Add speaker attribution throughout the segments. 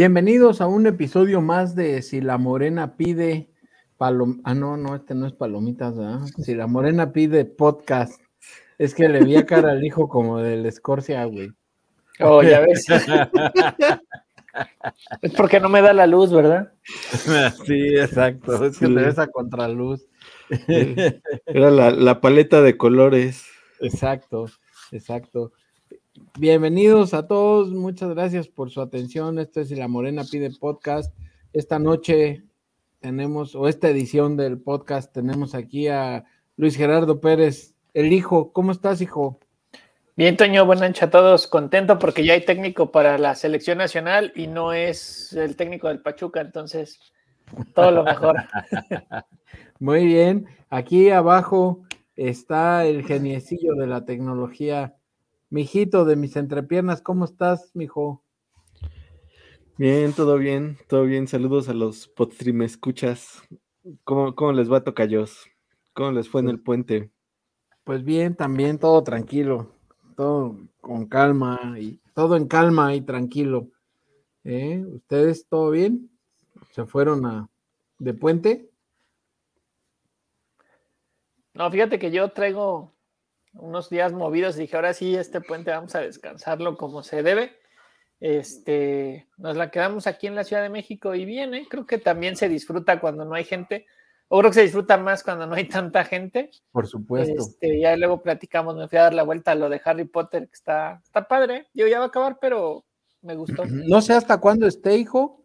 Speaker 1: Bienvenidos a un episodio más de Si la Morena pide palom ah no, no, este no es palomitas, ¿verdad? Si la Morena pide podcast. Es que le vi a cara al hijo como del Escorcia, güey.
Speaker 2: Oh, ya ves. es porque no me da la luz, ¿verdad?
Speaker 1: Sí, exacto. Es que te ves a contraluz.
Speaker 3: Era la, la paleta de colores.
Speaker 1: Exacto, exacto. Bienvenidos a todos, muchas gracias por su atención. Esto es La Morena Pide Podcast. Esta noche tenemos, o esta edición del podcast, tenemos aquí a Luis Gerardo Pérez, el hijo. ¿Cómo estás, hijo?
Speaker 2: Bien, Toño, buenas noches a todos. Contento porque ya hay técnico para la selección nacional y no es el técnico del Pachuca, entonces todo lo mejor.
Speaker 1: Muy bien, aquí abajo está el geniecillo de la tecnología Mijito de mis entrepiernas, ¿cómo estás, mijo?
Speaker 3: Bien, todo bien, todo bien. Saludos a los podstream escuchas. ¿Cómo, ¿Cómo, les va a Tocayos? ¿Cómo les fue en el puente?
Speaker 1: Pues bien, también todo tranquilo, todo con calma y todo en calma y tranquilo. ¿Eh? ¿Ustedes todo bien? ¿Se fueron a de puente?
Speaker 2: No, fíjate que yo traigo unos días movidos y dije, ahora sí, este puente vamos a descansarlo como se debe. Este, nos la quedamos aquí en la Ciudad de México y viene, creo que también se disfruta cuando no hay gente, o creo que se disfruta más cuando no hay tanta gente.
Speaker 1: Por supuesto.
Speaker 2: Este, ya luego platicamos, me fui a dar la vuelta a lo de Harry Potter, que está, está padre. Yo ya va a acabar, pero me gustó.
Speaker 1: No sé hasta cuándo esté, hijo.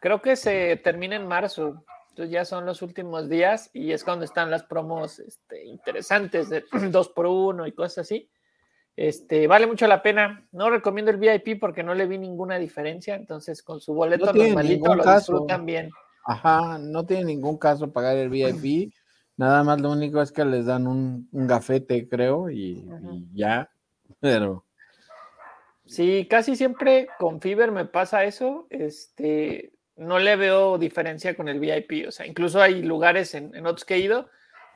Speaker 2: Creo que se termina en marzo. Entonces ya son los últimos días y es cuando están las promos este, interesantes de 2 por 1 y cosas así. Este, vale mucho la pena. No recomiendo el VIP porque no le vi ninguna diferencia. Entonces, con su boleto normalito lo disfrutan bien.
Speaker 1: Ajá, no tiene ningún caso pagar el VIP. Nada más lo único es que les dan un, gafete, creo, y, y, ya. Pero.
Speaker 2: Sí, casi siempre con Fiverr me pasa eso. Este, no le veo diferencia con el VIP. O sea, incluso hay lugares en, otros que he ido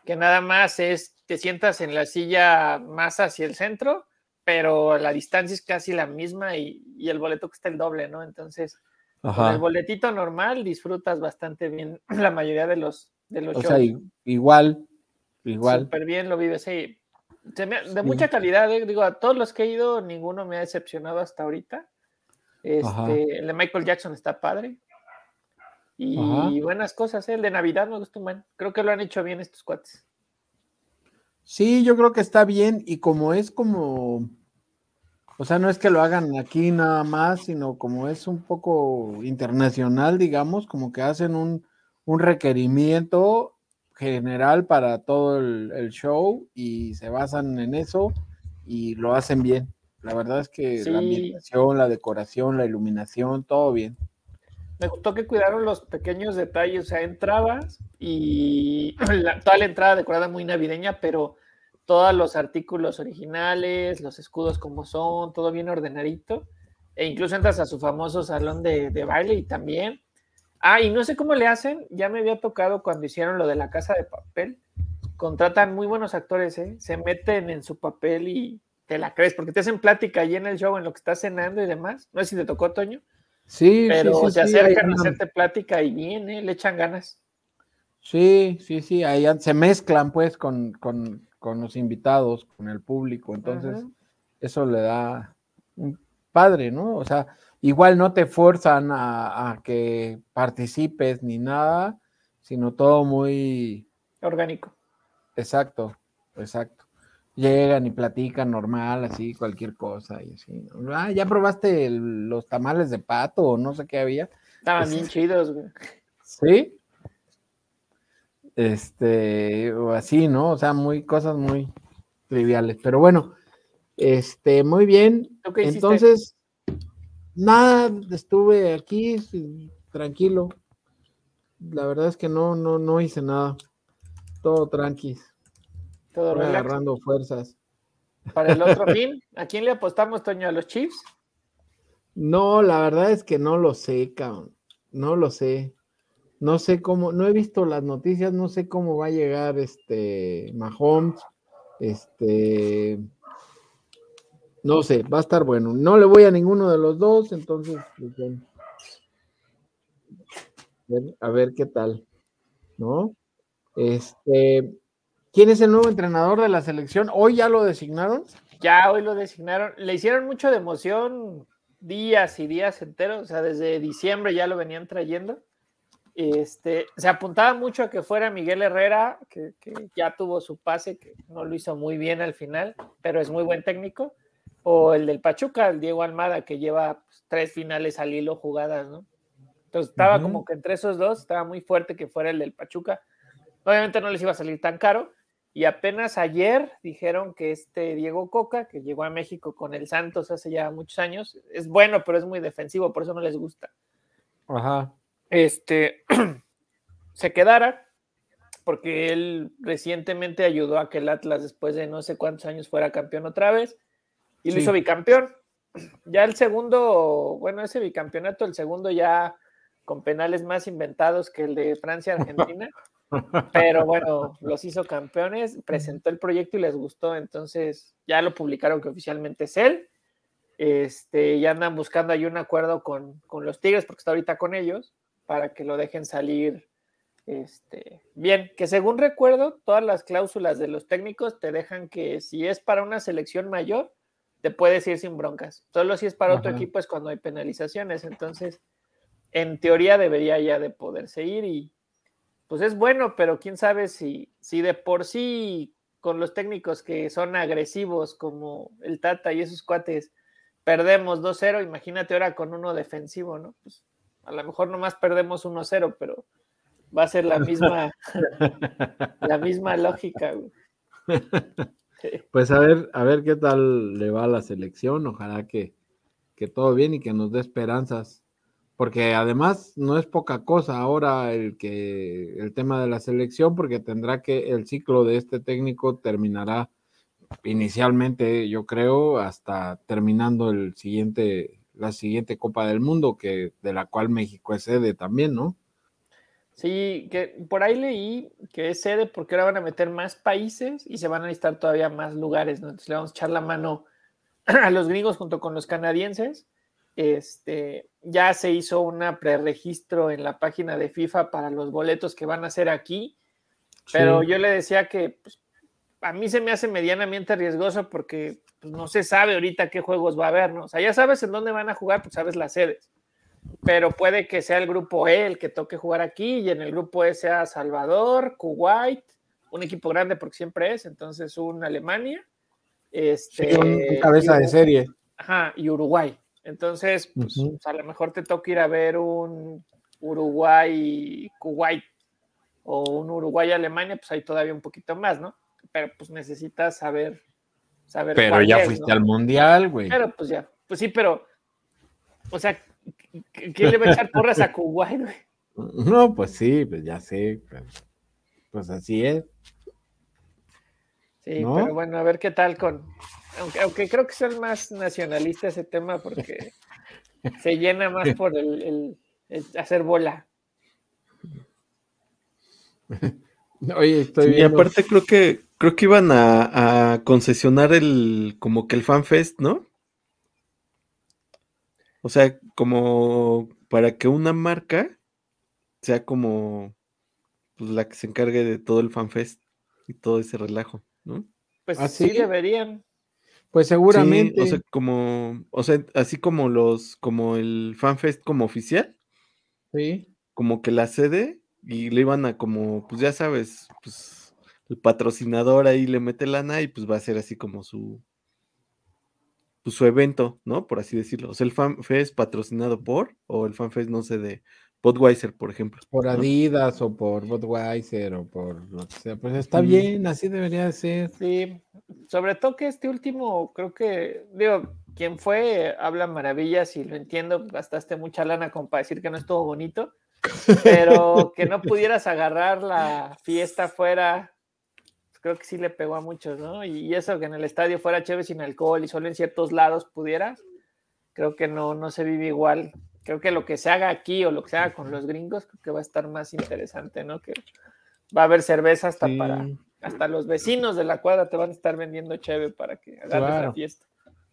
Speaker 2: que nada más es, te sientas en la silla más hacia el centro, pero la distancia es casi la misma y, el boleto cuesta el doble, ¿no? Entonces, con el boletito normal disfrutas bastante bien la mayoría de los, de los
Speaker 1: o Sea, igual, igual.
Speaker 2: Súper bien lo vives ahí. de mucha calidad, ¿eh? digo, a todos los que he ido, ninguno me ha decepcionado hasta ahorita. Este, el de Michael Jackson está padre. Y buenas cosas, ¿eh? el de Navidad me gustó, man. Creo que lo han hecho bien estos cuates.
Speaker 1: Sí, yo creo que está bien y como es como, o sea, no es que lo hagan aquí nada más, sino como es un poco internacional, digamos, como que hacen un, requerimiento general para todo el, show y se basan en eso y lo hacen bien. La verdad es que la ambientación, la decoración, la iluminación, todo bien
Speaker 2: me gustó que cuidaron los pequeños detalles, o sea, entrabas y toda la entrada decorada muy navideña, pero todos los artículos originales, los escudos como son, todo bien ordenadito, e incluso entras a su famoso salón de, baile y también. Ah, y no sé cómo le hacen, ya me había tocado cuando hicieron lo de la casa de papel, contratan muy buenos actores, ¿eh? se meten en su papel y te la crees, porque te hacen plática ahí en el show, en lo que estás cenando y demás. No sé si te tocó, Toño.
Speaker 1: Sí,
Speaker 2: pero
Speaker 1: sí,
Speaker 2: se acercan a hacerte plática y viene, le echan ganas.
Speaker 1: Sí, sí, sí, ahí se mezclan pues con, con, con los invitados, con el público, entonces eso le da un padre, ¿no? O sea, igual no te fuerzan a, a que participes ni nada, sino todo muy
Speaker 2: orgánico.
Speaker 1: Exacto, exacto llegan y platican normal, así, cualquier cosa y así. Ah, ya probaste los tamales de pato o no sé qué había.
Speaker 2: Estaban bien chidos, güey.
Speaker 1: Sí. Este, o así, ¿no? O sea, muy, cosas muy triviales. Pero bueno, Este, muy bien. Entonces, nada, estuve aquí tranquilo. La verdad es que no, no, no hice nada. Todo tranqui.
Speaker 2: Todo relax.
Speaker 1: agarrando fuerzas.
Speaker 2: Para el otro fin, ¿a quién le apostamos, Toño? ¿A los Chiefs?
Speaker 1: No, la verdad es que no lo sé, cabrón. No lo sé. No sé cómo, no he visto las noticias, no sé cómo va a llegar este Mahomes. Este, no sé, va a estar bueno. No le voy a ninguno de los dos, entonces, pues, bueno. A ver, a ver qué tal, ¿no? Este, ¿quién es el nuevo entrenador de la selección? ¿Hoy ya lo designaron?
Speaker 2: Ya hoy lo designaron. Le hicieron mucho de emoción días y días enteros. O sea, desde diciembre ya lo venían trayendo. Este, se apuntaba mucho a que fuera Miguel Herrera, que, que ya tuvo su pase, que no lo hizo muy bien al final, pero es muy buen técnico. O el del Pachuca, el Diego Almada, que lleva pues, tres finales al hilo jugadas, ¿no? Entonces estaba como que entre esos dos estaba muy fuerte que fuera el del Pachuca. Obviamente no les iba a salir tan caro. Y apenas ayer dijeron que este Diego Coca, que llegó a México con el Santos hace ya muchos años, es bueno, pero es muy defensivo, por eso no les gusta.
Speaker 1: Ajá.
Speaker 2: Este se quedara, porque él recientemente ayudó a que el Atlas, después de no sé cuántos años, fuera campeón otra vez y lo hizo bicampeón. Ya el segundo, bueno, ese bicampeonato, el segundo ya con penales más inventados que el de Francia-Argentina. Pero bueno, los hizo campeones, presentó el proyecto y les gustó, entonces ya lo publicaron que oficialmente es él. Este, ya andan buscando ahí un acuerdo con, con los Tigres, porque está ahorita con ellos, para que lo dejen salir este, bien. Que según recuerdo, todas las cláusulas de los técnicos te dejan que si es para una selección mayor, te puedes ir sin broncas. Solo si es para otro equipo es cuando hay penalizaciones. Entonces, en teoría debería ya de poderse ir y pues es bueno, pero quién sabe si, si de por sí con los técnicos que son agresivos como el Tata y esos cuates perdemos 2-0, imagínate ahora con uno defensivo, ¿no? Pues a lo mejor nomás perdemos 1-0, pero va a ser la misma, la misma lógica, güey.
Speaker 1: Pues a ver, a ver qué tal le va a la selección. Ojalá que, que todo bien y que nos dé esperanzas. Porque además no es poca cosa ahora el que el tema de la selección, porque tendrá que el ciclo de este técnico terminará inicialmente, yo creo, hasta terminando el siguiente, la siguiente Copa del Mundo, que de la cual México es sede también, ¿no?
Speaker 2: Sí, que por ahí leí que es sede porque ahora van a meter más países y se van a necesitar todavía más lugares, ¿no? Entonces le vamos a echar la mano a los gringos junto con los canadienses. Este, ya se hizo una preregistro en la página de FIFA para los boletos que van a hacer aquí, pero
Speaker 1: Sí.
Speaker 2: yo le decía que pues, a mí se me hace medianamente riesgoso porque pues, no se sabe ahorita qué juegos va a haber, ¿no? O sea, ya sabes en dónde van a jugar, pues sabes las sedes pero puede que sea el grupo E el que toque jugar aquí y en el grupo E sea Salvador, Kuwait, un equipo grande porque siempre es, entonces un Alemania, este,
Speaker 1: Sí, un- un cabeza
Speaker 2: y
Speaker 1: de serie.
Speaker 2: Ajá, y Uruguay. Entonces, pues,
Speaker 1: Ujú.
Speaker 2: a lo mejor te toca ir a ver un Uruguay, Kuwait o un Uruguay, Alemania, pues hay todavía un poquito más, ¿no? Pero pues necesitas saber, saber.
Speaker 1: Pero ya
Speaker 2: es,
Speaker 1: fuiste
Speaker 2: ¿no?
Speaker 1: al mundial, güey.
Speaker 2: Pero pues ya, pues sí, pero, o sea, ¿qu- ¿quién le va a echar porras a Kuwait, güey?
Speaker 1: No, pues sí, pues ya sé. pero, Pues así es.
Speaker 2: Sí,
Speaker 1: ¿No?
Speaker 2: pero bueno, a ver qué tal con. Aunque, aunque creo que es el más nacionalista ese tema porque se llena más por el, el- el hacer bola.
Speaker 1: Oye, estoy
Speaker 3: Sí, y aparte creo que creo que iban a, a concesionar el como que el FanFest, ¿no? O sea, como para que una marca sea como pues, la que se encargue de todo el FanFest y todo ese relajo, ¿no?
Speaker 2: Pues
Speaker 1: ¿Ah,
Speaker 2: sí?
Speaker 1: sí?
Speaker 2: deberían.
Speaker 1: Pues seguramente.
Speaker 3: Sí, o sea, como, o sea, así como los, como el FanFest como oficial,
Speaker 1: sí.
Speaker 3: como que la sede y le iban a como, pues ya sabes, pues el patrocinador ahí le mete lana y pues va a ser así como su, pues su evento, ¿no? Por así decirlo. O sea, el FanFest patrocinado por, o el FanFest, no sé, de Budweiser, por ejemplo.
Speaker 1: Por
Speaker 3: ¿no?
Speaker 1: Adidas o por Budweiser o por lo que sea. Pues está bien, así debería de ser.
Speaker 2: Sí, sobre todo que este último, creo que, digo, quien fue habla maravillas y lo entiendo, gastaste mucha lana como para decir que no estuvo bonito, pero que no pudieras agarrar la fiesta fuera, pues creo que sí le pegó a muchos, ¿no? Y eso que en el estadio fuera chévere sin alcohol y solo en ciertos lados pudieras, creo que no, no se vive igual. Creo que lo que se haga aquí o lo que se haga con los gringos, creo que va a estar más interesante, ¿no? Que va a haber cerveza hasta para, hasta los vecinos de la cuadra te van a estar vendiendo chévere para que hagas la fiesta.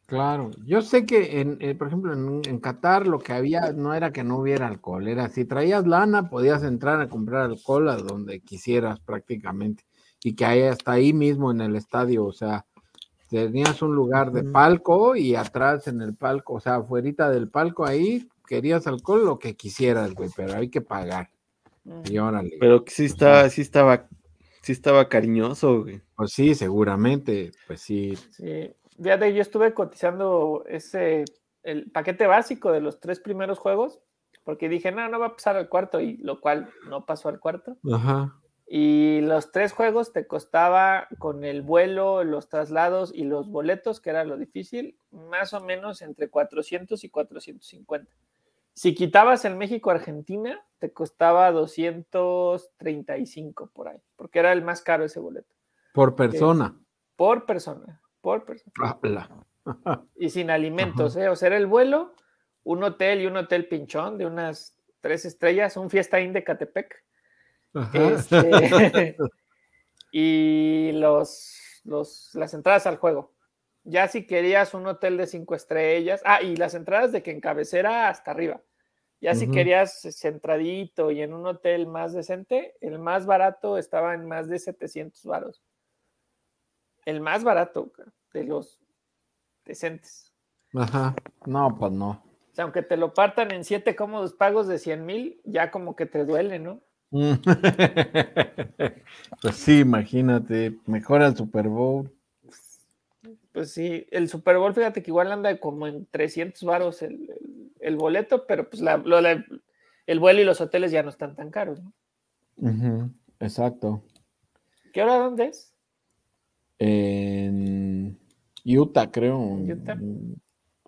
Speaker 1: Claro, yo sé que, en, eh, por ejemplo, en, Qatar lo que había no era que no hubiera alcohol, era si traías lana, podías entrar a comprar alcohol a donde quisieras prácticamente, y que hay hasta ahí mismo en el estadio, o sea, tenías un lugar de palco y atrás en el palco, o sea, afuera del palco ahí, querías alcohol, lo que quisieras, güey, pero hay que pagar. Y órale.
Speaker 3: Pero sí, está, sí estaba, sí estaba cariñoso, güey.
Speaker 1: Pues sí, seguramente, pues sí.
Speaker 2: Sí fíjate, yo estuve cotizando ese, el paquete básico de los tres primeros juegos, porque dije, no, no va a pasar al cuarto, y lo cual no pasó al cuarto. Ajá. Y los tres juegos te costaba con el vuelo, los traslados y los boletos, que era lo difícil, más o menos entre 400 y 450. Si quitabas el México-Argentina, te costaba 235 por ahí, porque era el más caro ese boleto.
Speaker 1: Por persona.
Speaker 2: por persona por persona. y sin alimentos, ¿eh? O sea, era el vuelo, un hotel y un hotel pinchón de unas tres estrellas, un fiesta in de Catepec. Este, y los, los, las entradas al juego. Ya si querías un hotel de cinco estrellas, ah, y las entradas de que en cabecera hasta arriba. Ya si querías centradito y en un hotel más decente, el más barato estaba en más de 700 varos el más barato de los decentes.
Speaker 1: Ajá, no, pues no.
Speaker 2: O sea, aunque te lo partan en siete cómodos pagos de 100 mil, ya como que te duele, ¿no?
Speaker 1: pues sí, imagínate, mejora el Super Bowl.
Speaker 2: Pues sí, el Super Bowl, fíjate que igual anda como en 300 varos el, boleto, pero pues el vuelo y los hoteles ya no están tan caros,
Speaker 1: ¿no? exacto.
Speaker 2: ¿Qué hora dónde es?
Speaker 1: En Utah, creo.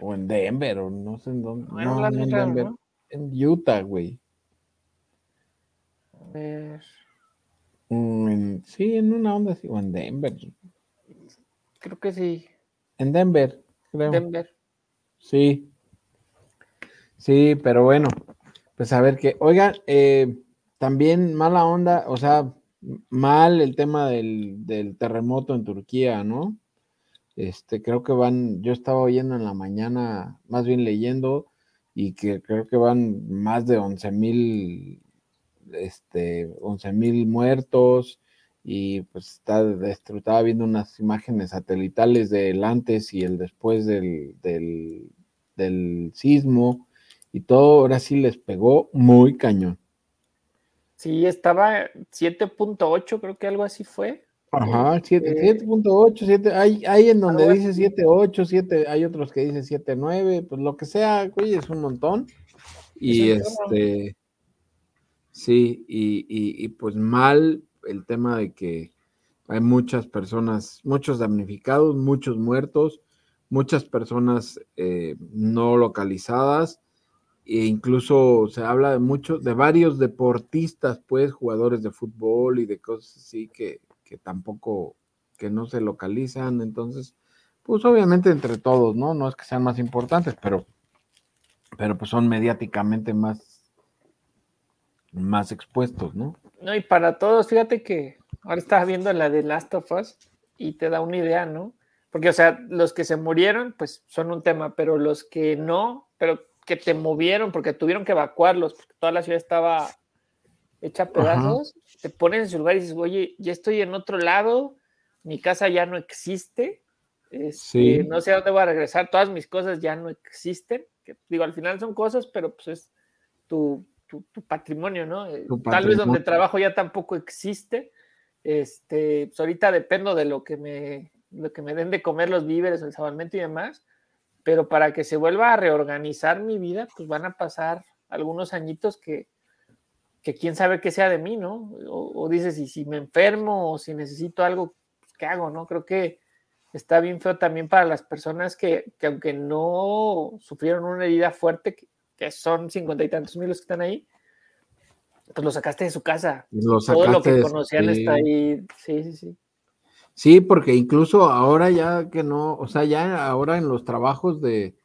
Speaker 1: O en Denver, o no sé en dónde. no, en Denver. En Utah, güey. A ver. Mm, sí, en una onda así, o en Denver.
Speaker 2: Creo que sí.
Speaker 1: En Denver, creo.
Speaker 2: Denver.
Speaker 1: Sí. Sí, pero bueno, pues a ver qué. Oigan, eh, también mala onda, o sea, mal el tema del, terremoto en Turquía, ¿no? Este, creo que van, yo estaba oyendo en la mañana, más bien leyendo, y que creo que van más de 11 mil, este, 11 mil muertos, y pues está, estaba viendo unas imágenes satelitales del antes y el después del, del, del sismo, y todo ahora sí les pegó muy cañón.
Speaker 2: Sí, estaba 7.8, creo que algo así fue.
Speaker 1: Ajá, 7.8, este 7, hay, hay en donde dice 7.8, 7, hay otros que dicen 7.9, pues lo que sea, güey, es un montón. Y este, sí, y, y, pues mal el tema de que hay muchas personas, muchos damnificados, muchos muertos, muchas personas eh, no localizadas e incluso se habla de muchos, de varios deportistas, pues, jugadores de fútbol y de cosas así que, que tampoco, que no se localizan. Entonces, pues obviamente entre todos, ¿no? No es que sean más importantes, pero, pero pues son mediáticamente más, más expuestos, ¿no?
Speaker 2: No, y para todos, fíjate que ahora estás viendo la de Last of Us y te da una idea, ¿no? Porque, o sea, los que se murieron, pues son un tema, pero los que no, pero que te movieron porque tuvieron que evacuarlos, porque toda la ciudad estaba hecha pedazos, te pones en su lugar y dices, oye, ya estoy en otro lado, mi casa ya no existe, este, no sé a dónde voy a regresar, todas mis cosas ya no existen, que digo, al final son cosas, pero pues es tu, patrimonio, ¿no? Eh, tal vez donde trabajo ya tampoco existe, este, pues ahorita dependo de lo que me, lo que me den de comer los víveres, el salvamento y demás, pero para que se vuelva a reorganizar mi vida, pues van a pasar algunos añitos que, que quién sabe qué sea de mí, ¿no? O, dices, y si me enfermo o si necesito algo, pues, ¿qué hago, no? Creo que está bien feo también para las personas que, que aunque no sufrieron una herida fuerte, que, que son cincuenta y tantos mil los que están ahí, pues lo sacaste de su casa.
Speaker 1: Lo
Speaker 2: Todo lo que conocían
Speaker 1: sí.
Speaker 2: está ahí. Sí, sí, sí.
Speaker 1: Sí, porque incluso ahora ya que no, o sea, ya ahora en los trabajos de,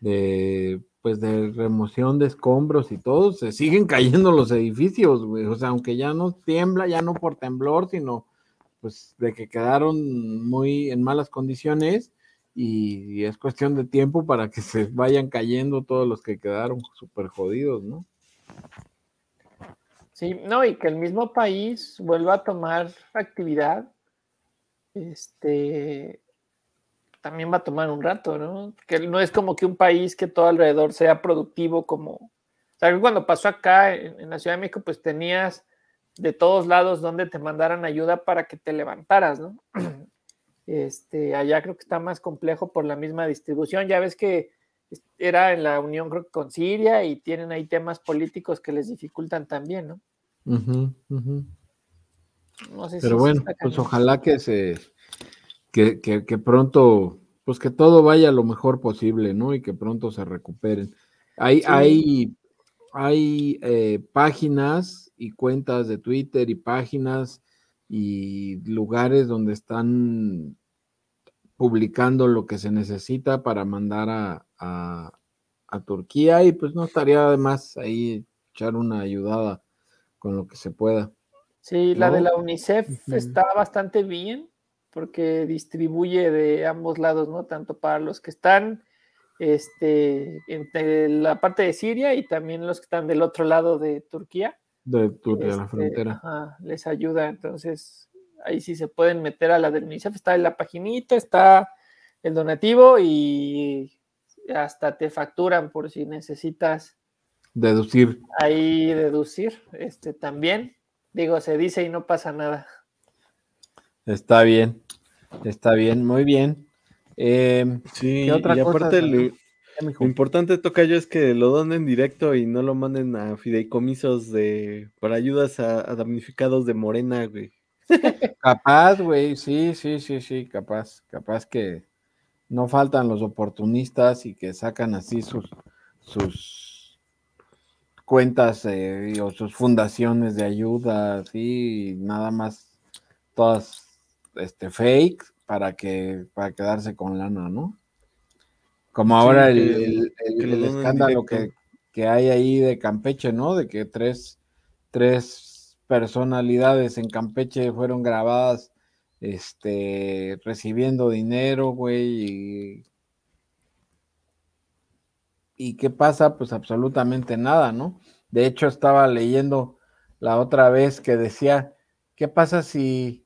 Speaker 1: de pues de remoción de escombros y todo, se siguen cayendo los edificios, güey. O sea, aunque ya no tiembla, ya no por temblor, sino pues de que quedaron muy en malas condiciones y, es cuestión de tiempo para que se vayan cayendo todos los que quedaron súper jodidos, ¿no?
Speaker 2: Sí, no, y que el mismo país vuelva a tomar actividad, este, también va a tomar un rato, ¿no? Que no es como que un país que todo alrededor sea productivo como, o sea, cuando pasó acá en, en la Ciudad de México, pues tenías de todos lados donde te mandaran ayuda para que te levantaras, ¿no? Este, allá creo que está más complejo por la misma distribución. Ya ves que era en la unión creo con Siria y tienen ahí temas políticos que les dificultan también, ¿no? No sé
Speaker 1: Pero bueno, pues ojalá que se, que, que, que pronto, pues que todo vaya lo mejor posible, ¿no? Y que pronto se recuperen. Hay,
Speaker 2: Sí.
Speaker 1: hay, hay eh, páginas y cuentas de Twitter y páginas y lugares donde están publicando lo que se necesita para mandar a, a, a Turquía y pues no estaría de más ahí echar una ayudada con lo que se pueda.
Speaker 2: Sí, la de la UNICEF está bastante bien porque distribuye de ambos lados, ¿no? Tanto para los que están este, entre la parte de Siria y también los que están del otro lado de Turquía.
Speaker 1: De, tu- de la
Speaker 2: este,
Speaker 1: frontera.
Speaker 2: ajá, les ayuda. Entonces, ahí sí se pueden meter a la del UNICEF. Está en la paginita, está el donativo y hasta te facturan por si necesitas
Speaker 1: Deducir.
Speaker 2: ahí deducir. Este también, digo, se dice y no pasa nada.
Speaker 1: Está bien. Está bien, muy bien. Eh,
Speaker 3: Sí,
Speaker 1: ¿Qué otra
Speaker 3: y
Speaker 1: cosa
Speaker 3: aparte? Lo,
Speaker 1: ya, mijo.
Speaker 3: lo importante, Tocayo, es que lo donen directo y no lo manden a fideicomisos de para ayudas a, a damnificados de Morena, güey.
Speaker 1: Capaz, güey, sí, sí, sí, sí, capaz, capaz que no faltan los oportunistas y que sacan así sus, sus cuentas eh, o sus fundaciones de ayuda, así, nada más todas este fake para que para quedarse con lana, ¿no? Como
Speaker 3: Sí,
Speaker 1: ahora el, escándalo que, que hay ahí de Campeche, ¿no? De que tres, tres personalidades en Campeche fueron grabadas este, recibiendo dinero, güey, y, ¿y qué pasa? Pues absolutamente nada, ¿no? De hecho, estaba leyendo la otra vez que decía, ¿qué pasa si,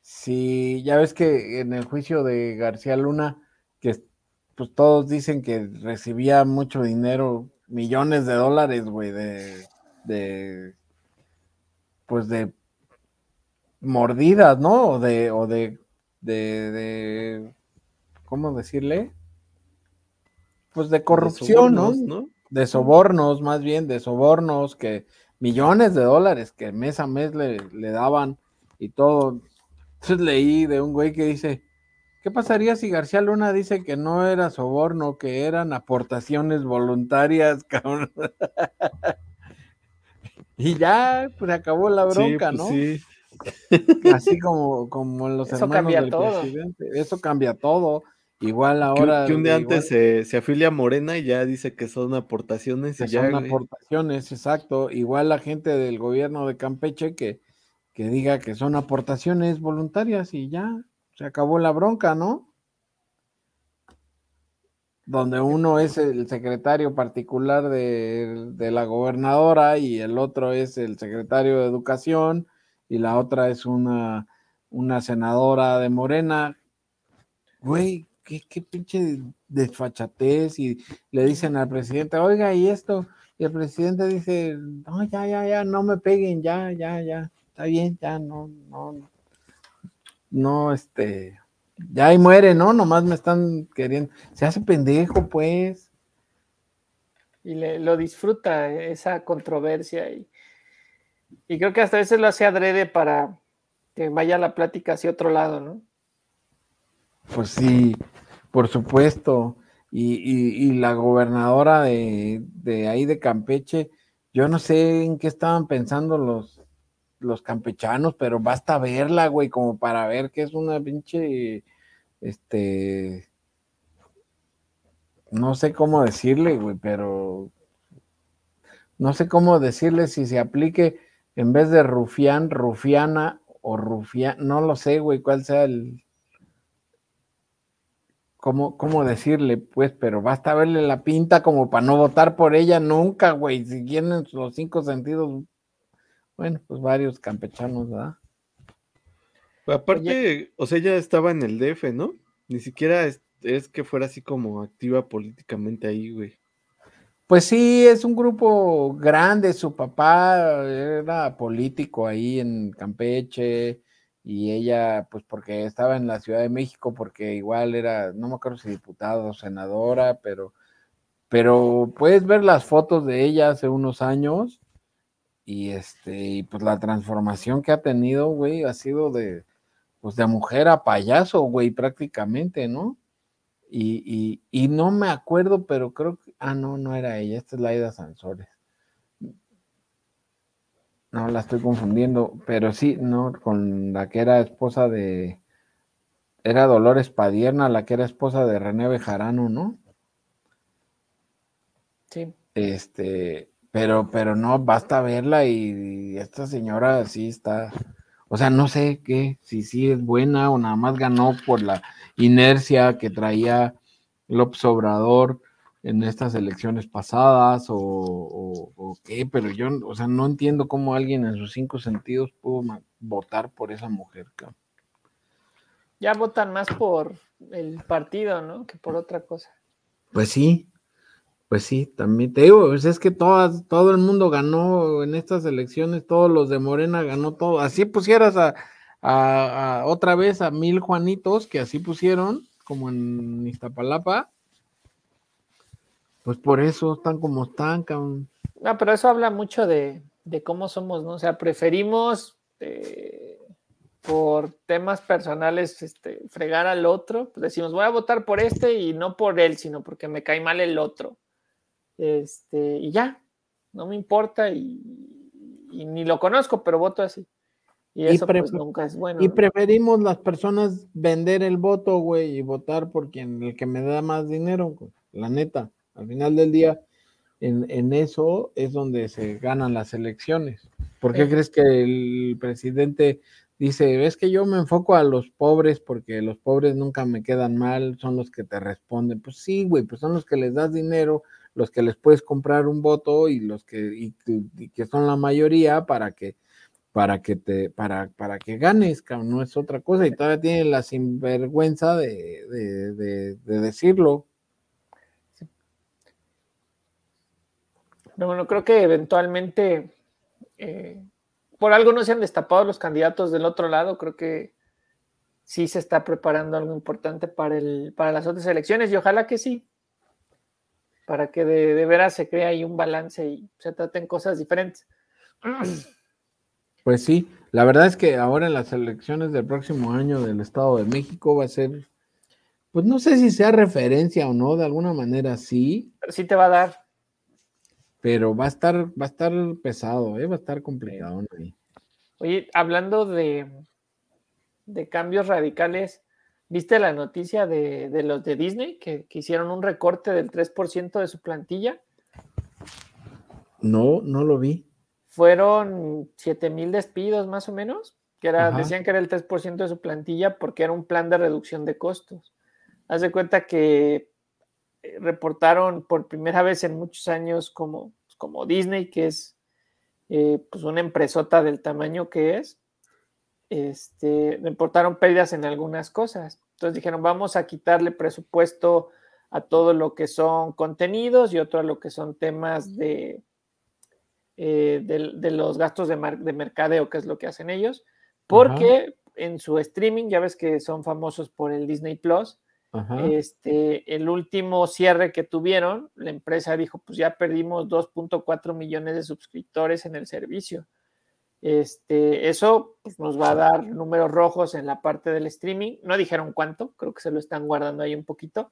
Speaker 1: si, ya ves que en el juicio de García Luna, pues todos dicen que recibía mucho dinero, millones de dólares, güey, de, de, pues de mordidas, ¿no? O de, o de, de, de, ¿cómo decirle? Pues de corrupción, ¿no?
Speaker 3: sobornos, ¿no?
Speaker 1: De sobornos, más bien, de sobornos, que millones de dólares que mes a mes le, le daban y todo. Entonces leí de un güey que dice, ¿qué pasaría si García Luna dice que no era soborno, que eran aportaciones voluntarias, cabrón? y ya, pues acabó la bronca,
Speaker 3: sí, pues
Speaker 1: ¿no?
Speaker 3: sí.
Speaker 1: Así como, como los
Speaker 2: Eso
Speaker 1: hermanos del
Speaker 2: todo.
Speaker 1: presidente. Eso cambia todo. Igual
Speaker 3: Que,
Speaker 1: ahora.
Speaker 3: que un día
Speaker 1: igual-
Speaker 3: antes se, se afilia a Morena y ya dice que son aportaciones y
Speaker 1: que
Speaker 3: ya,
Speaker 1: son aportaciones, exacto. Igual la gente del gobierno de Campeche que, que diga que son aportaciones voluntarias y ya se acabó la bronca, ¿no? Donde uno es el secretario particular de, la gobernadora y el otro es el secretario de educación y la otra es una, senadora de Morena. Güey, qué, pinche desfachatez y le dicen al presidente, oiga, ¿y esto? Y el presidente dice, no, ya, ya, ya, no me peguen, ya, ya, ya, está bien, ya, no, no, este, ya ahí muere, ¿no? Nomás me están queriendo, se hace pendejo, pues.
Speaker 2: y le, lo disfruta eh, esa controversia y, y creo que hasta a veces lo hace adrede para que vaya la plática hacia otro lado, ¿no?
Speaker 1: Pues sí, por supuesto. Y, la gobernadora de, de, ahí de Campeche, yo no sé en qué estaban pensando los, los campechanos, pero basta verla, güey, como para ver que es una pinche, este, no sé cómo decirle, güey, pero no sé cómo decirle si se aplique en vez de rufián, rufiana o rufián, no lo sé, güey, cuál sea el, cómo, cómo decirle, pues, pero basta verle la pinta como para no votar por ella nunca, güey, si tienen los cinco sentidos, bueno, pues varios campechanos, ¿verdad?
Speaker 3: Aparte, o sea, ella estaba en el DF, ¿no? Ni siquiera es, es que fuera así como activa políticamente ahí, güey.
Speaker 1: Pues sí, es un grupo grande. Su papá era político ahí en Campeche y ella, pues porque estaba en la Ciudad de México, porque igual era, no me acuerdo si diputada o senadora, pero, pero puedes ver las fotos de ella hace unos años y este, y pues la transformación que ha tenido, güey, ha sido de, pues de mujer a payaso, güey, prácticamente, ¿no? Y, y, no me acuerdo, pero creo que, ah, no, no era ella, esta es Laida Sansores. No, la estoy confundiendo, pero sí, no, con la que era esposa de, era Dolores Padierna, la que era esposa de René Bejarano, ¿no?
Speaker 2: Sí.
Speaker 1: Este, pero, pero no, basta verla y, y esta señora sí está, o sea, no sé qué, si sí es buena o nada más ganó por la inercia que traía López Obrador en estas elecciones pasadas o, qué, pero yo, o sea, no entiendo cómo alguien en sus cinco sentidos pudo votar por esa mujer.
Speaker 2: Ya votan más por el partido, ¿no? Que por otra cosa.
Speaker 1: Pues sí, pues sí, también te digo, pues es que todas, todo el mundo ganó en estas elecciones, todos los de Morena ganó todo. Así pusieras a, otra vez a mil Juanitos, que así pusieron, como en Iztapalapa, pues por eso están como están.
Speaker 2: No, pero eso habla mucho de, de cómo somos, ¿no? O sea, preferimos eh, por temas personales este, fregar al otro. Pues decimos, voy a votar por este y no por él, sino porque me cae mal el otro. Este, y ya, no me importa y, ni lo conozco, pero voto así. Y eso pues, nunca es bueno.
Speaker 1: Y preferimos las personas vender el voto, güey, y votar por quien el que me da más dinero, la neta. Al final del día, en, eso es donde se ganan las elecciones. ¿Por qué crees que el presidente dice, es que yo me enfoco a los pobres porque los pobres nunca me quedan mal, son los que te responden? Pues sí, güey, pues son los que les das dinero, los que les puedes comprar un voto y los que, que son la mayoría para que para que te, para, para que ganes, no es otra cosa, y todavía tienen la sinvergüenza de, de, decirlo.
Speaker 2: Pero bueno, creo que eventualmente eh, por algo no se han destapado los candidatos del otro lado, creo que sí se está preparando algo importante para, el, para las otras elecciones y ojalá que sí, para que de, veras se crea ahí un balance y se traten cosas diferentes.
Speaker 1: Pues sí, la verdad es que ahora en las elecciones del próximo año del Estado de México va a ser, pues no sé si sea referencia o no, de alguna manera sí.
Speaker 2: Pero sí te va a dar.
Speaker 1: Pero va a estar, va a estar pesado, ¿eh? va a estar complicado.
Speaker 2: Oye, hablando de, de cambios radicales, ¿Viste la noticia de, los de Disney que, hicieron un recorte del 3% de su plantilla?
Speaker 1: No, no lo vi.
Speaker 2: Fueron 7 mil despidos más o menos, que era, decían que era el 3% de su plantilla porque era un plan de reducción de costos. Haz de cuenta que eh, reportaron por primera vez en muchos años como, como Disney, que es eh, pues una empresota del tamaño que es, este, reportaron pérdidas en algunas cosas. Entonces dijeron, vamos a quitarle presupuesto a todo lo que son contenidos y otro a lo que son temas de, eh, de, los gastos de, de, mercadeo, que es lo que hacen ellos, porque en su streaming, ya ves que son famosos por el Disney Plus, este, el último cierre que tuvieron, la empresa dijo, pues ya perdimos 2.4 millones de suscriptores en el servicio. Este, eso pues, nos va a dar números rojos en la parte del streaming. No dijeron cuánto, creo que se lo están guardando ahí un poquito,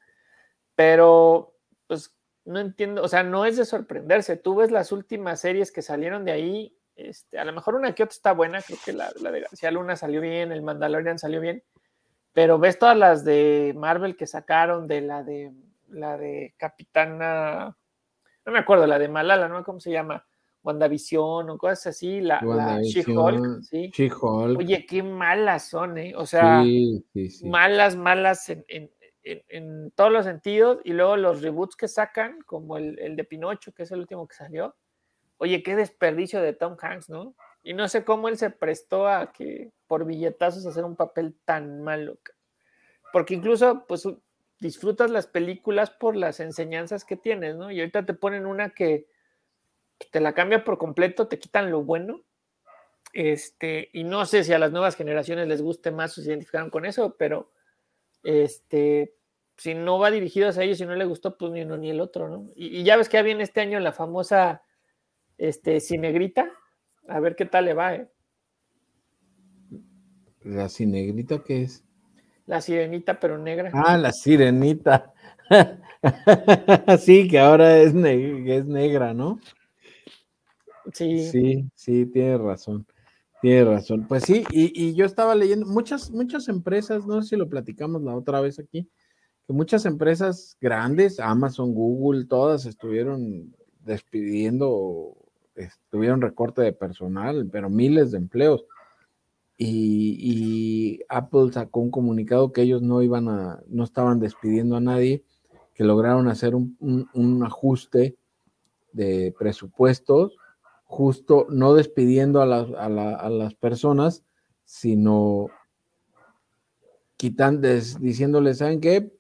Speaker 2: pero pues no entiendo, o sea, no es de sorprenderse. Tú ves las últimas series que salieron de ahí, este, a lo mejor una que otra está buena, creo que la, la de García Luna salió bien, el Mandalorian salió bien, pero ves todas las de Marvel que sacaron, de la de la de Capitana, no me acuerdo, la de Malala, ¿no? ¿Cómo se llama? WandaVision o cosas así, la, la She-Hulk, ¿sí?
Speaker 1: She-Hulk.
Speaker 2: Oye, qué malas son, ¿eh? O sea, malas, malas en, en, en, todos los sentidos. Y luego los reboots que sacan, como el, el, de Pinocho, que es el último que salió. Oye, qué desperdicio de Tom Hanks, ¿no? Y no sé cómo él se prestó a que por billetazos hacer un papel tan malo. Porque incluso, pues, disfrutas las películas por las enseñanzas que tienes, ¿no? Y ahorita te ponen una que te la cambia por completo, te quitan lo bueno. Este, y no sé si a las nuevas generaciones les guste más o se identificaron con eso, pero este, si no va dirigido a ellos y no le gustó, pues ni uno ni el otro, ¿no? Y, ya ves que ya viene este año la famosa este, Cinegrita, a ver qué tal le va, ¿eh?
Speaker 1: ¿La Cinegrita qué es?
Speaker 2: La sirenita, pero negra.
Speaker 1: Ah, la sirenita. sí, que ahora es, es negra, ¿no?
Speaker 2: Sí.
Speaker 1: Sí, tiene razón. Tiene razón. Pues sí, y, yo estaba leyendo muchas, muchas empresas, no sé si lo platicamos la otra vez aquí, que muchas empresas grandes, Amazon, Google, todas estuvieron despidiendo, estuvieron recorte de personal, pero miles de empleos. Y, Apple sacó un comunicado que ellos no iban a, no estaban despidiendo a nadie, que lograron hacer un ajuste de presupuestos justo no despidiendo a, las personas, sino quitando, diciéndoles, ¿saben qué?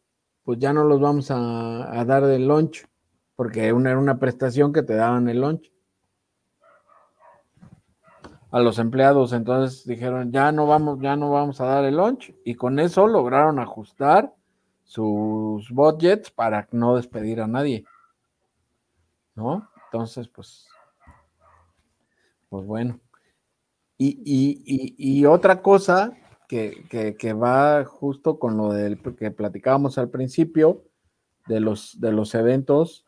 Speaker 1: Pues ya no los vamos a, dar del lunch, porque una, era una prestación que te daban el lunch. A los empleados, entonces dijeron, ya no vamos, ya no vamos a dar el lunch, y con eso lograron ajustar sus budgets para no despedir a nadie. ¿No? Entonces, pues pues bueno. Y, otra cosa que, va justo con lo del que platicábamos al principio, de los, de los eventos,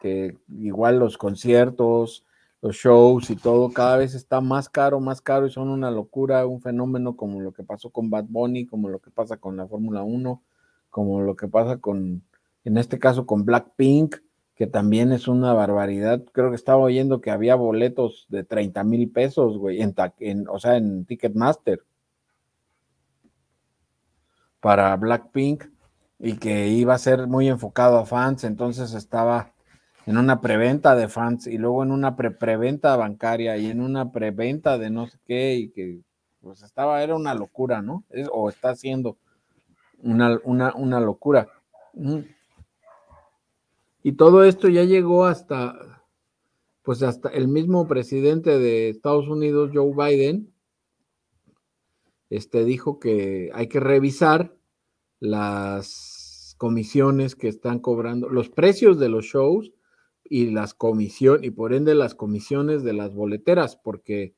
Speaker 1: que igual los conciertos, los shows y todo, cada vez está más caro, más caro y son una locura, un fenómeno como lo que pasó con Bad Bunny, como lo que pasa con la Fórmula 1, como lo que pasa con, en este caso, con Blackpink, que también es una barbaridad. Creo que estaba oyendo que había boletos de 30 mil pesos, güey, en, en, o sea, en Ticketmaster para Blackpink y que iba a ser muy enfocado a fans, entonces estaba en una preventa de fans y luego en una pre preventa bancaria y en una preventa de no sé qué y que pues estaba, era una locura, ¿no? o está siendo una, una, una locura. Y todo esto ya llegó hasta, pues hasta el mismo presidente de Estados Unidos, Joe Biden, este dijo que hay que revisar las comisiones que están cobrando, los precios de los shows y las comisiones, y por ende las comisiones de las boleteras, porque,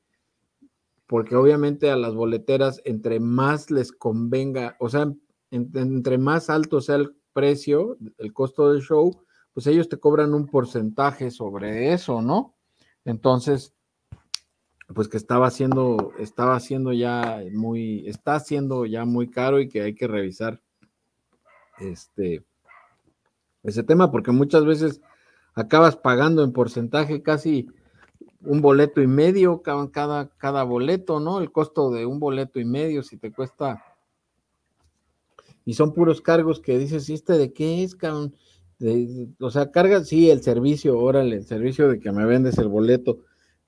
Speaker 1: porque obviamente a las boleteras, entre más les convenga, o sea, entre más alto sea el precio, el costo del show, pues ellos te cobran un porcentaje sobre eso, ¿no? Entonces, pues que estaba haciendo, estaba haciendo ya muy, está haciendo ya muy caro y que hay que revisar este ese tema, porque muchas veces acabas pagando en porcentaje casi un boleto y medio cada, cada, cada boleto, ¿no? El costo de un boleto y medio, si te cuesta. Y son puros cargos que dices, ¿y este de qué es, cabrón? O sea, carga, sí, el servicio, órale, el servicio de que me vendes el boleto,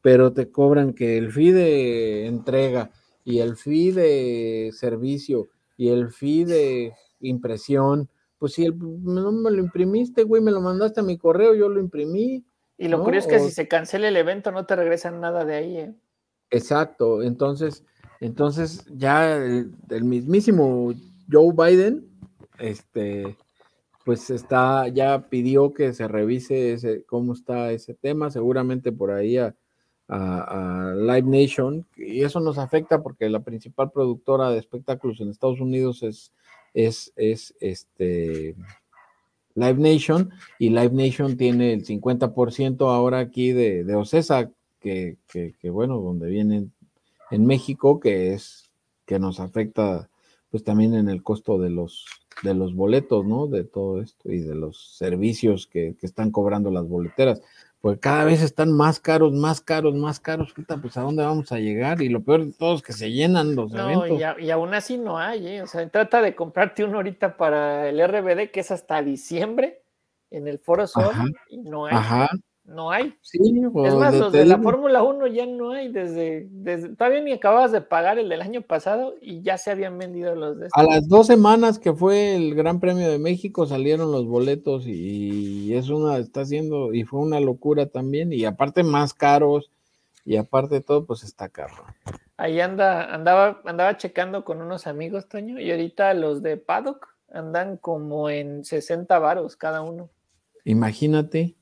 Speaker 1: pero te cobran que el fee de entrega y el fee de servicio y el fee de impresión, pues si el, no me lo imprimiste, güey, me lo mandaste a mi correo, yo lo imprimí.
Speaker 2: Y lo curioso es que si se cancela el evento no te regresan nada de ahí. ¿eh?
Speaker 1: Exacto, entonces, entonces ya el, el mismísimo Joe Biden, este, pues está, ya pidió que se revise ese, cómo está ese tema, seguramente por ahí a, Live Nation y eso nos afecta porque la principal productora de espectáculos en Estados Unidos es este Live Nation y Live Nation tiene el 50% ahora aquí de, de Ocesa, que, que, que, bueno, donde vienen en México, que es que nos afecta pues también en el costo de los de los boletos, ¿no? De todo esto y de los servicios que, que están cobrando las boleteras pues cada vez están más caros, más caros, más caros. pues a dónde vamos a llegar. Y lo peor de todo es que se llenan los eventos.
Speaker 2: Y, y, aún así no hay, ¿eh? O sea, trata de comprarte uno ahorita para el RBD, que es hasta diciembre, en el Foro Sol, y no hay. Ajá. No hay.
Speaker 1: Sí,
Speaker 2: es más, los de la Fórmula 1 ya no hay desde, desde, todavía ni acababas de pagar el del año pasado y ya se habían vendido los de
Speaker 1: A las dos semanas que fue el Gran Premio de México salieron los boletos y es una, está haciendo, y fue una locura también, y aparte más caros, y aparte de todo, pues está caro.
Speaker 2: Ahí anda, andaba, andaba checando con unos amigos, Toño, y ahorita los de Paddock andan como en 60 varos cada uno.
Speaker 1: Imagínate.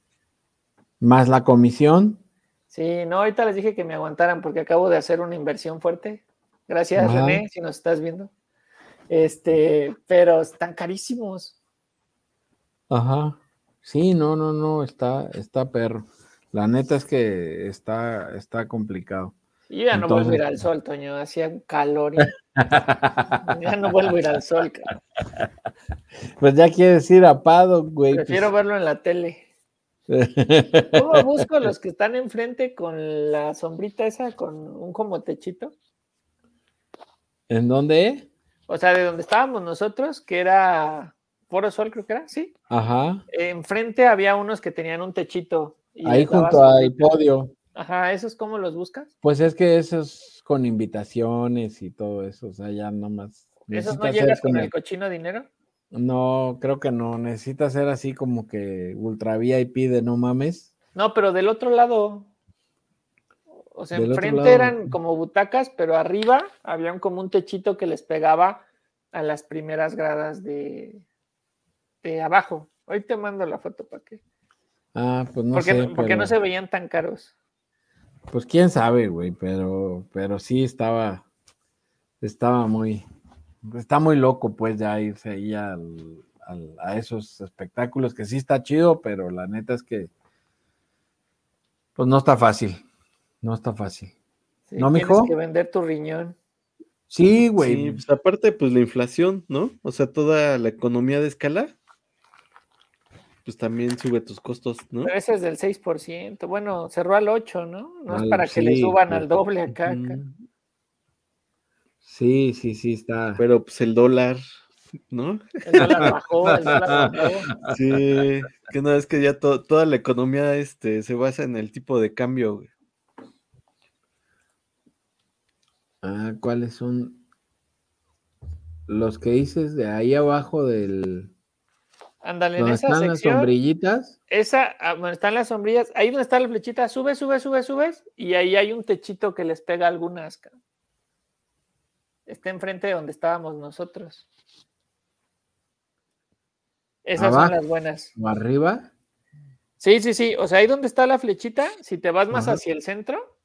Speaker 1: Más la comisión.
Speaker 2: Sí, no, ahorita les dije que me aguantaran porque acabo de hacer una inversión fuerte. Gracias, René, si nos estás viendo. Este, pero están carísimos.
Speaker 1: Ajá. Sí, no, no, no, está, está perro. La neta es que está, está complicado.
Speaker 2: Yo ya no vuelvo a ir al sol, Toño, hacía un calor. Y... ya no vuelvo a ir al sol,
Speaker 1: Pues ya quieres ir a Pado, güey.
Speaker 2: Pues. Prefiero verlo en la tele. ¿Cómo busco los que están enfrente con la sombrita esa, con un como techito?
Speaker 1: ¿En dónde?
Speaker 2: O sea, de donde estábamos nosotros, que era Foro Sol, creo que era, sí.
Speaker 1: Ajá.
Speaker 2: Enfrente había unos que tenían un techito.
Speaker 1: Ahí junto al podio.
Speaker 2: Ajá, ¿esos cómo los buscas?
Speaker 1: Pues es que esos con invitaciones y todo eso, o sea, ya nomás.
Speaker 2: ¿Esos no llegas con el cochino dinero?
Speaker 1: No, creo que no. Necesita ser así como que ultra VIP de no mames.
Speaker 2: No, pero del otro lado. O sea, enfrente eran como butacas, pero arriba había como un techito que les pegaba a las primeras gradas de, de abajo. Hoy te mando la foto para qué.
Speaker 1: Ah, pues no
Speaker 2: porque,
Speaker 1: sé.
Speaker 2: Porque no se veían tan caros.
Speaker 1: Pues quién sabe, güey, pero, pero sí estaba, estaba muy, está muy loco, pues, ya irse ahí al, a esos espectáculos, que sí está chido, pero la neta es que, pues, no está fácil. No está fácil. ¿No, mijo?
Speaker 2: Tienes que vender tu riñón.
Speaker 1: Sí, güey.
Speaker 3: pues aparte, pues la inflación, ¿no? O sea, toda la economía de escala, pues también sube tus costos, ¿no?
Speaker 2: Pero ese es del 6%. Bueno, cerró al 8, ¿no? No es para que le suban al doble acá. acá.
Speaker 1: Sí, sí, sí, está.
Speaker 3: Pero pues el dólar, ¿no?
Speaker 2: El dólar bajó, el dólar
Speaker 3: bajó. Sí, que no, es que ya toda la economía este, se basa en el tipo de cambio.
Speaker 1: Ah, ¿cuáles son los que dices de ahí abajo del...
Speaker 2: Ándale, en esa están
Speaker 1: las sombrillitas?
Speaker 2: Esa, ah, bueno, están las sombrillas, ahí donde está la flechita, sube, sube, sube, subes, y ahí hay un techito que les pega algunas está enfrente de donde estábamos nosotros. Esas son las buenas.
Speaker 1: ¿O arriba?
Speaker 2: Sí, sí, sí. O sea, ahí donde está la flechita, si te vas más hacia el centro,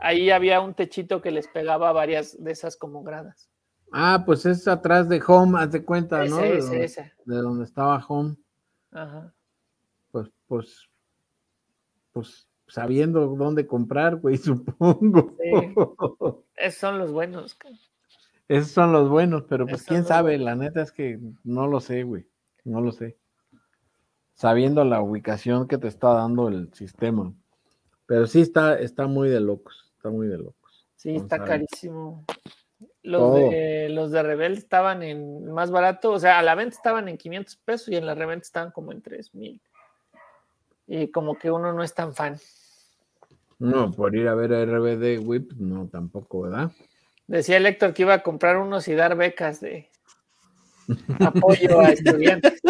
Speaker 2: ahí había un techito que les pegaba varias de esas como gradas.
Speaker 1: Ah, pues es atrás de Home, haz de cuenta, ¿no?
Speaker 2: de,
Speaker 1: donde, de donde estaba Home.
Speaker 2: Ajá.
Speaker 1: Pues, pues, pues sabiendo dónde comprar, güey, supongo.
Speaker 2: Sí. Esos son los buenos.
Speaker 1: Esos son los buenos, pero pues quién sabe, la neta es que no lo sé, güey, no lo sé. Sabiendo la ubicación que te está dando el sistema. Pero sí está, está muy de locos, está muy de locos.
Speaker 2: Sí, está carísimo. Los de, los de Rebel estaban en más barato, o sea, a la venta estaban en 500 pesos y en la reventa estaban como en 3000. Y como que uno no es tan fan.
Speaker 1: No, por ir a ver a RBD Whip, no, tampoco, ¿verdad?
Speaker 2: Decía el Héctor que iba a comprar unos y dar becas de apoyo a estudiantes.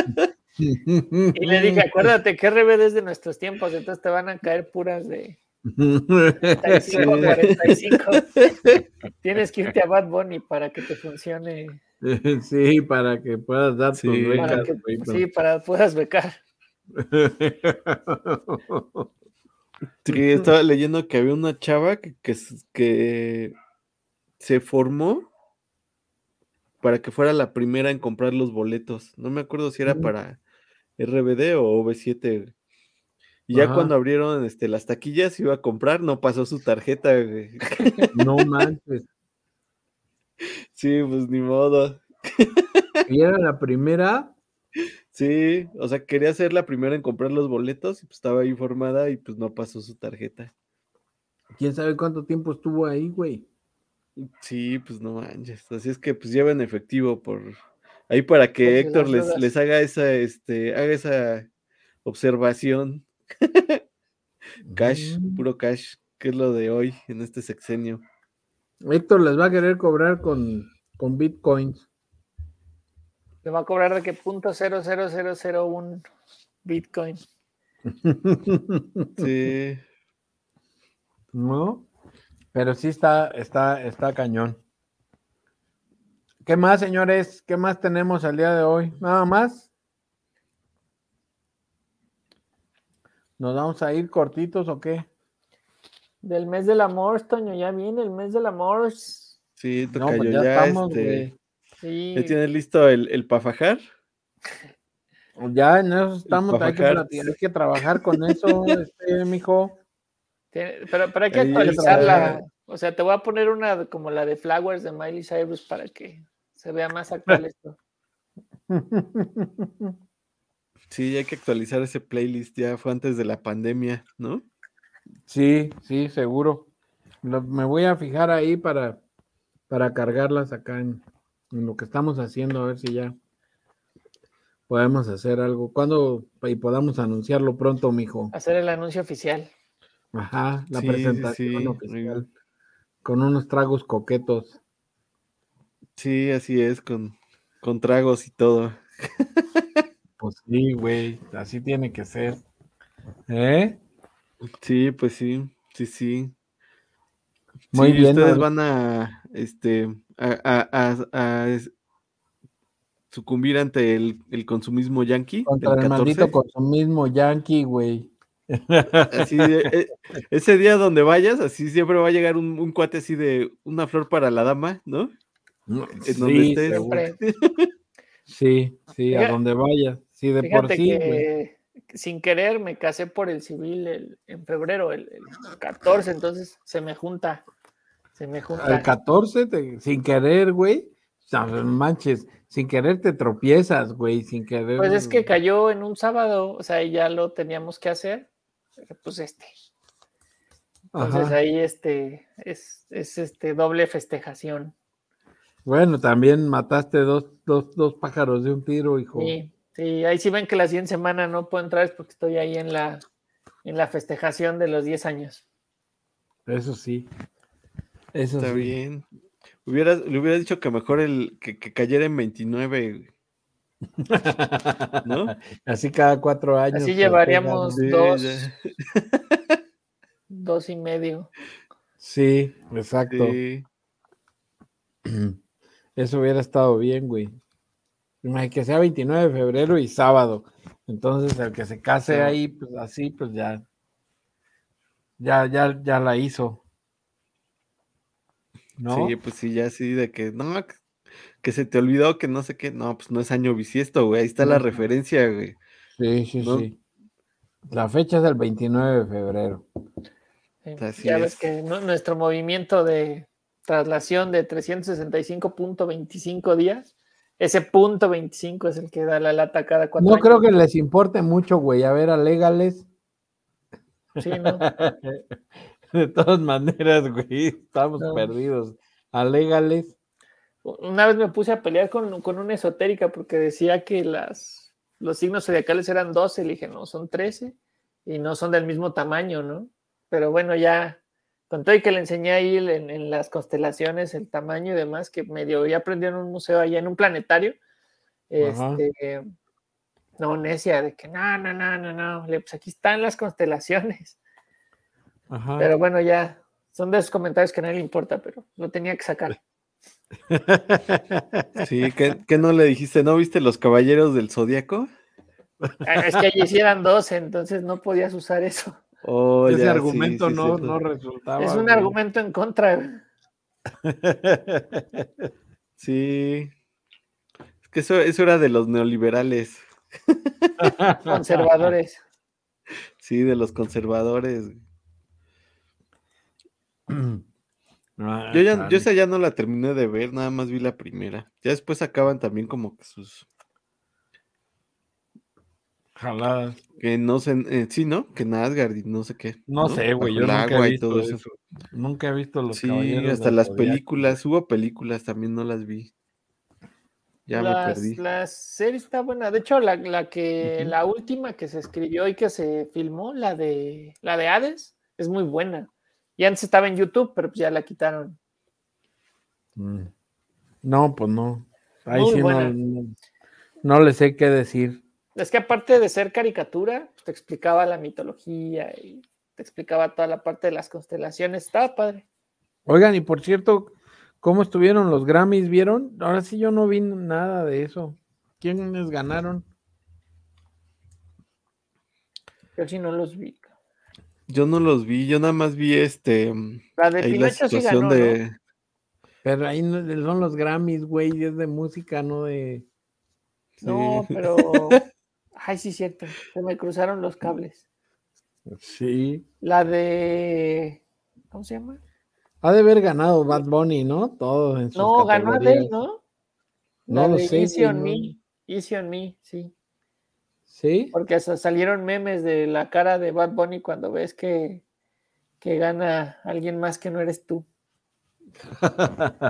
Speaker 2: Y le dije, acuérdate que RBD es de nuestros tiempos, entonces te van a caer puras de 35, 45. Tienes que irte a Bad Bunny para que te funcione.
Speaker 1: Sí, para que puedas dar tus becas.
Speaker 2: sí, para que puedas becar.
Speaker 3: Sí, estaba leyendo que había una chava que, que se formó para que fuera la primera en comprar los boletos. No me acuerdo si era
Speaker 1: Mm.
Speaker 3: para RBD o OV7. Y ya
Speaker 1: Ajá.
Speaker 3: cuando abrieron este, las taquillas, iba a comprar, no pasó su tarjeta, güey.
Speaker 1: No manches.
Speaker 3: Sí, pues ni modo.
Speaker 1: Y era la primera.
Speaker 3: Sí, o sea, quería ser la primera en comprar los boletos y pues estaba informada y pues no pasó su tarjeta.
Speaker 1: ¿Quién sabe cuánto tiempo estuvo ahí, güey?
Speaker 3: Sí, pues no manches. Así es que pues lleven efectivo por ahí para que
Speaker 2: Por
Speaker 3: Héctor les, les haga esa, este, haga esa observación. Cash,
Speaker 1: Mm.
Speaker 3: puro cash, que es lo de hoy en este sexenio.
Speaker 1: Héctor les va a querer cobrar con, con bitcoins.
Speaker 2: Le va a cobrar de que punto cero cero cero cero un Bitcoin.
Speaker 3: Sí,
Speaker 1: ¿No? Pero sí está, está, está cañón. ¿Qué más, señores? ¿Qué más tenemos al día de hoy? ¿Nada más? ¿Nos vamos a ir cortitos o qué?
Speaker 2: Del mes del amor, Toño, ya viene el mes del amor.
Speaker 3: sí,
Speaker 1: No,
Speaker 3: tocayo,
Speaker 1: pues ya,
Speaker 3: ya,
Speaker 1: estamos,
Speaker 3: este,
Speaker 1: güey.
Speaker 2: Sí,
Speaker 3: ¿ya tienes listo el, el pafajar?
Speaker 1: Ya en eso estamos, hay que, platicar, hay que trabajar con eso, este, mijo.
Speaker 2: Pero, pero hay que actualizarla. O sea, te voy a poner una como la de Flowers de Miley Cyrus para que se vea más actual esto.
Speaker 3: Sí, hay que actualizar ese playlist, ya fue antes de la pandemia, ¿no?
Speaker 1: Sí, sí, seguro. Lo- me voy a fijar ahí para, para cargarlas acá en, en lo que estamos haciendo, a ver si ya podemos hacer algo. Cuando y podamos anunciarlo pronto, mijo.
Speaker 2: Hacer el anuncio oficial.
Speaker 1: Ajá, la
Speaker 3: Sí,
Speaker 1: presentación
Speaker 3: sí,
Speaker 1: oficial. Con unos tragos coquetos.
Speaker 3: Sí, así es, con, con tragos y todo.
Speaker 1: Pues sí, güey, así tiene que ser. ¿Eh?
Speaker 3: Sí, pues sí, sí, sí.
Speaker 1: Muy
Speaker 3: Sí,
Speaker 1: bien,
Speaker 3: ustedes van a, este, a, a- a- sucumbir ante el, el consumismo yanqui
Speaker 1: Contra el
Speaker 3: 14.
Speaker 1: maldito consumismo yankee, güey.
Speaker 3: Así de- e- ese día donde vayas, así siempre va a llegar un, un cuate así de una flor para la dama, ¿no? En donde
Speaker 1: Sí. Sí, sí, a donde vaya. Sí, de por
Speaker 2: Fíjate
Speaker 1: sí,
Speaker 2: que sin querer me casé por el civil el- en febrero, el, el 14, entonces se me junta. Se me junta.
Speaker 1: Al 14, te- sin querer, güey. Manches, sin querer te tropiezas, güey, sin querer.
Speaker 2: Pues es que cayó en un sábado, o sea, ya lo teníamos que hacer. Pues este. Entonces
Speaker 1: Ajá.
Speaker 2: ahí este es, es este doble festejación.
Speaker 1: Bueno, también mataste dos, dos, dos pájaros de un tiro, hijo.
Speaker 2: Sí, sí, ahí sí ven que la siguiente semana no puedo entrar es porque estoy ahí en la en la festejación de los 10 años.
Speaker 1: Eso sí. Eso
Speaker 3: Está
Speaker 1: sí.
Speaker 3: bien. Hubiera, le hubiera dicho que mejor el que, que cayera en 29, ¿no?
Speaker 1: Así cada cuatro años.
Speaker 2: Así llevaríamos dos, dos y medio.
Speaker 1: Sí, exacto.
Speaker 3: Sí.
Speaker 1: Eso hubiera estado bien, güey. Imagínate Que sea 29 de febrero y sábado. Entonces, el que se case ahí, pues así, pues ya. Ya, ya, ya la hizo. ¿No?
Speaker 3: Sí, pues sí, ya sí, de que no, que- que se te olvidó que no sé qué, no, pues no es año bisiesto, güey, ahí está la referencia, güey.
Speaker 1: Sí, sí,
Speaker 3: ¿no?
Speaker 1: sí. La fecha es el 29 de febrero.
Speaker 2: Sí,
Speaker 3: Así
Speaker 2: ya ves
Speaker 3: es.
Speaker 2: que nu- nuestro movimiento de traslación de 365.25 días, ese punto 25 es el que da la lata cada cuatro
Speaker 1: No
Speaker 2: años.
Speaker 1: creo que les importe mucho, güey. A ver, alégales.
Speaker 2: Sí, ¿no?
Speaker 1: De todas maneras, güey, estamos
Speaker 2: No.
Speaker 1: perdidos. Alégales.
Speaker 2: Una vez me puse a pelear con, con una esotérica porque decía que las, los signos zodiacales eran 12, le dije, no, son 13 y no son del mismo tamaño, ¿no? Pero bueno, ya con todo y que le enseñé ahí en, en las constelaciones el tamaño y demás, que medio ya aprendió en un museo allá en un planetario,
Speaker 1: Ajá.
Speaker 2: este, no, necia, de que no, no, no, no, no, le, pues aquí están las constelaciones.
Speaker 1: Ajá.
Speaker 2: Pero bueno, ya son de esos comentarios que a nadie le importa, pero lo tenía que sacar.
Speaker 3: Sí, ¿qué, qué no le dijiste? ¿No viste los caballeros del zodiaco?
Speaker 2: Ah, Es que allí sí eran 12, entonces no podías usar eso.
Speaker 3: Oh,
Speaker 1: Ese
Speaker 3: ya, sí,
Speaker 1: argumento
Speaker 3: sí,
Speaker 1: no, no resultaba.
Speaker 2: Es un
Speaker 1: güey.
Speaker 2: argumento en contra.
Speaker 3: Sí. Es que eso, eso era de los neoliberales.
Speaker 2: Conservadores.
Speaker 3: Sí, de los conservadores.
Speaker 1: Ah,
Speaker 3: Yo ya, yo esa ya no la terminé de ver, nada más vi la primera. Ya después acaban también como que sus,
Speaker 1: Jaladas.
Speaker 3: que no sé, eh, sí, ¿no? Que Nazgard y no sé qué.
Speaker 1: No sé, güey, yo nunca
Speaker 3: agua
Speaker 1: he
Speaker 3: y
Speaker 1: visto
Speaker 3: todo
Speaker 1: eso.
Speaker 3: eso.
Speaker 1: Nunca he visto los
Speaker 3: Sí,
Speaker 1: caballeros
Speaker 3: hasta las
Speaker 1: Zodiaco,
Speaker 3: películas, hubo películas, también no las vi. Ya me perdí.
Speaker 2: La serie está buena. De hecho, la, la que, la última que se escribió y que se filmó, la de la de Hades, es muy buena. Y antes estaba en YouTube, pero pues ya la quitaron.
Speaker 1: Mm. No, pues no. Ahí
Speaker 2: Muy
Speaker 1: sí no,
Speaker 2: buena.
Speaker 1: no, no le sé qué decir.
Speaker 2: Es que aparte de ser caricatura, pues, te explicaba la mitología y te explicaba toda la parte de las constelaciones. Estaba padre.
Speaker 1: Oigan, y por cierto, ¿cómo estuvieron los Grammys? ¿Vieron? Ahora sí yo no vi nada de eso. ¿Quiénes ganaron?
Speaker 2: Yo sí no los vi.
Speaker 3: Yo no los vi, yo nada más vi este,
Speaker 2: La de
Speaker 3: ahí la
Speaker 2: Pinocho sí
Speaker 3: situación
Speaker 2: ganó, ¿no?
Speaker 3: de,
Speaker 1: Pero ahí no- son los Grammys, güey, es de música, no de...
Speaker 2: No, pero. Ay, sí, cierto. Se me cruzaron los cables.
Speaker 1: Sí.
Speaker 2: La de. ¿Cómo se llama?
Speaker 1: Ha de haber ganado Bad Bunny, ¿no? Todo en sus
Speaker 2: No, ganó
Speaker 1: categorías.
Speaker 2: Adele, ¿no?
Speaker 1: No
Speaker 2: La
Speaker 1: lo sé,
Speaker 2: Easy
Speaker 1: güey,
Speaker 2: on
Speaker 1: no.
Speaker 2: Me. Easy on Me, sí.
Speaker 1: ¿Sí?
Speaker 2: Porque hasta salieron memes de la cara de Bad Bunny cuando ves que, que gana alguien más que no eres tú.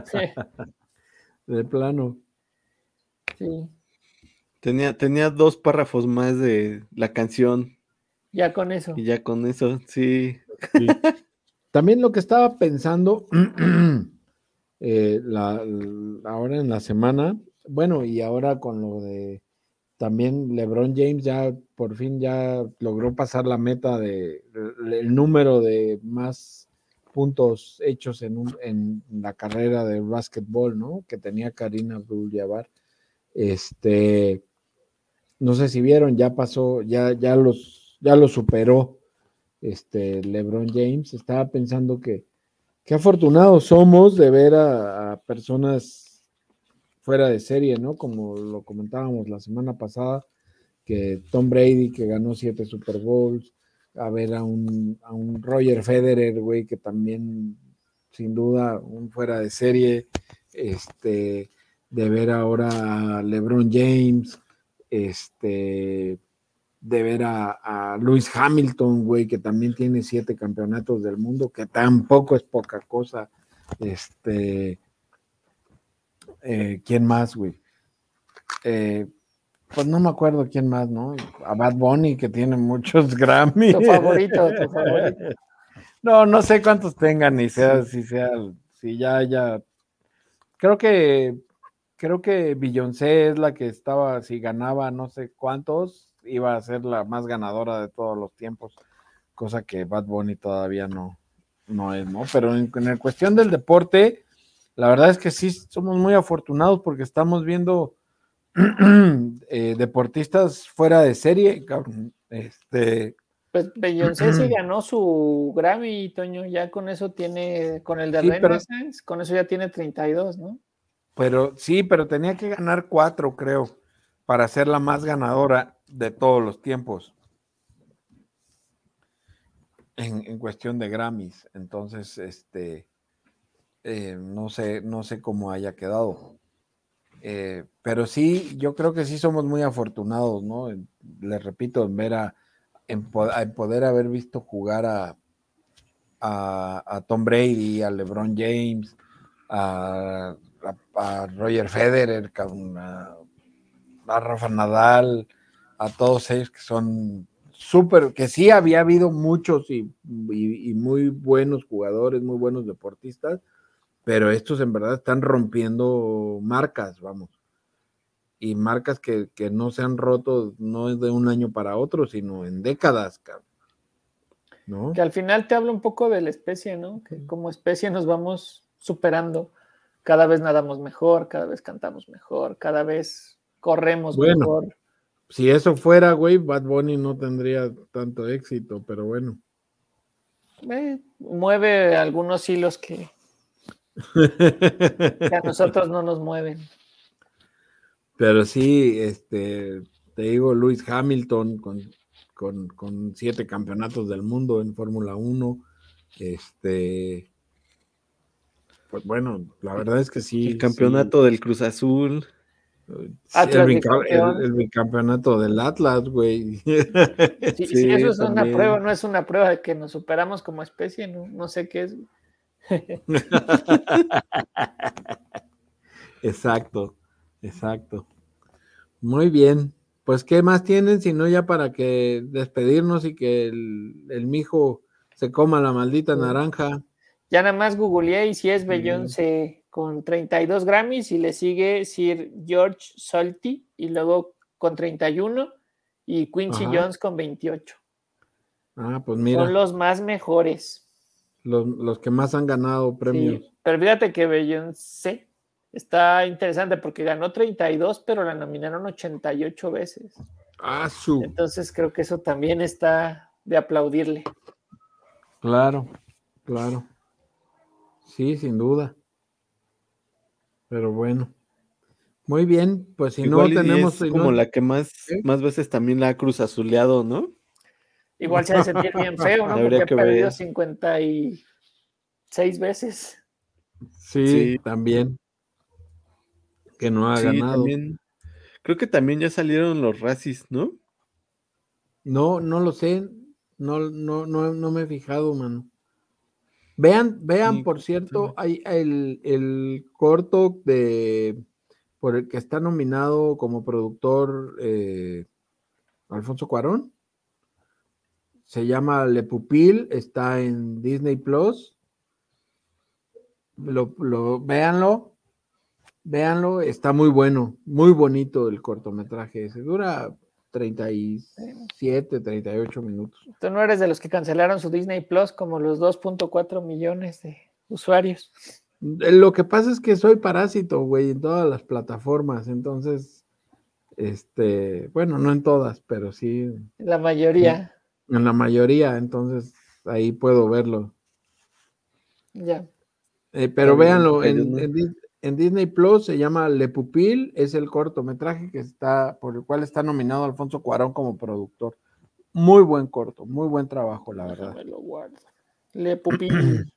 Speaker 2: Sí,
Speaker 1: de plano.
Speaker 2: sí.
Speaker 3: tenía, tenía dos párrafos más de la canción
Speaker 2: Ya con eso.
Speaker 3: y ya con eso, sí.
Speaker 1: Sí. También lo que estaba pensando eh, la- la- ahora en la semana, bueno, y ahora con lo de también LeBron James ya por fin ya logró pasar la meta de el, número de más puntos hechos en, un- en la carrera de básquetbol, ¿no? Que tenía Karina Abdul-Jabbar. Este, no sé si vieron, ya pasó, ya, ya los, ya lo superó este LeBron James. Estaba pensando que qué afortunados somos de ver a personas fuera de serie, ¿no? Como lo comentábamos la semana pasada, que Tom Brady, que ganó siete Super Bowls, a ver a un, a un Roger Federer, güey, que también, sin duda, un fuera de serie, este, de ver ahora a LeBron James, este, de ver a, a Lewis Hamilton, güey, que también tiene siete campeonatos del mundo, que tampoco es poca cosa. Este, eh, ¿quién más, güey? Eh, pues no me acuerdo quién más, ¿no? A Bad Bunny, que tiene muchos Grammy.
Speaker 2: Tu favorito, tu favorito.
Speaker 1: No, no sé cuántos tengan, ni sea, si sea, si ya, ya. Creo que, creo que Beyoncé es la que estaba, si ganaba no sé cuántos, iba a ser la más ganadora de todos los tiempos, cosa que Bad Bunny todavía no, no es, ¿no? Pero en, en la cuestión del deporte, la verdad es que sí somos muy afortunados porque estamos viendo eh, deportistas fuera de serie. Este,
Speaker 2: Pues Beyoncé sí ganó su Grammy, Toño. Ya con eso tiene, con el de
Speaker 1: Sí, pero-
Speaker 2: Renaissance, con eso ya tiene 32, ¿no?
Speaker 1: Pero sí, pero tenía que ganar cuatro, creo, para ser la más ganadora de todos los tiempos. En, en cuestión de Grammys. Entonces, este, eh, no sé, no sé cómo haya quedado. Eh, pero sí, yo creo que sí somos muy afortunados, ¿no? Les repito, en ver a, en, po- en poder haber visto jugar a, a, Tom Brady, a LeBron James, a, Roger Federer, a, a Rafa Nadal, a todos ellos que son súper, que sí había habido muchos y- y muy buenos jugadores, muy buenos deportistas, pero estos en verdad están rompiendo marcas, vamos. Y marcas que, que no se han roto, no es de un año para otro, sino en décadas, cabrón. ¿No?
Speaker 2: Que al final te habla un poco de la especie, ¿no? Que como especie nos vamos superando. Cada vez nadamos mejor, cada vez cantamos mejor, cada vez corremos
Speaker 1: Bueno.
Speaker 2: mejor.
Speaker 1: Si eso fuera, güey, Bad Bunny no tendría tanto éxito, pero bueno.
Speaker 2: Eh, mueve algunos hilos que, que a nosotros no nos mueven.
Speaker 1: Pero sí, este, te digo, Luis Hamilton con, con, siete campeonatos del mundo en Fórmula 1. Este, pues bueno, la verdad es que sí.
Speaker 3: El campeonato del Cruz Azul.
Speaker 1: el, bicampeonato del Atlas, güey.
Speaker 2: Sí, eso es una prueba, no es una prueba de que nos superamos como especie, no, no sé qué es.
Speaker 1: exacto, exacto. Muy bien. Pues, ¿qué más tienen? Si no, ya para que despedirnos y que el, el mijo se coma la maldita naranja.
Speaker 2: Ya nada más googleé y si es Beyoncé con 32 Grammys y le sigue Sir George Salty y luego con 31 y Quincy Jones con 28.
Speaker 1: Ah, pues mira.
Speaker 2: Son los más mejores.
Speaker 1: Los, que más han ganado premios.
Speaker 2: pero fíjate que Beyoncé está interesante porque ganó 32, pero la nominaron 88 veces.
Speaker 1: Ah, su.
Speaker 2: Entonces creo que eso también está de aplaudirle.
Speaker 1: Claro, claro. Sí, sin duda. Pero bueno. Muy bien, pues si no tenemos.
Speaker 3: Es como la que más, más veces también la ha cruzazuleado, ¿no?
Speaker 2: Igual se ha sentir bien feo, ¿no? Porque ha perdido 56 veces.
Speaker 1: Sí, también. Que no ha ganado.
Speaker 3: creo que también ya salieron los racis, ¿no?
Speaker 1: No, no lo sé. No, no, no, no me he fijado, mano. Vean, vean, por cierto, hay el, corto de por el que está nominado como productor eh, Alfonso Cuarón. Se llama Le Pupil, está en Disney Plus. Lo, lo, véanlo, véanlo, está muy bueno, muy bonito el cortometraje. Se dura 37, 38 minutos.
Speaker 2: Tú no eres de los que cancelaron su Disney Plus como los 2.4 millones de usuarios.
Speaker 1: Eh, lo que pasa es que soy parásito, güey, en todas las plataformas, entonces, este, bueno, no en todas, pero sí.
Speaker 2: La mayoría.
Speaker 1: En la mayoría, entonces ahí puedo verlo.
Speaker 2: Ya.
Speaker 1: Eh, pero véanlo, en, en Disney Plus se llama Le Pupil, es el cortometraje que está, por el cual está nominado Alfonso Cuarón como productor. Muy buen corto, muy buen trabajo, la verdad.
Speaker 2: Le Pupil.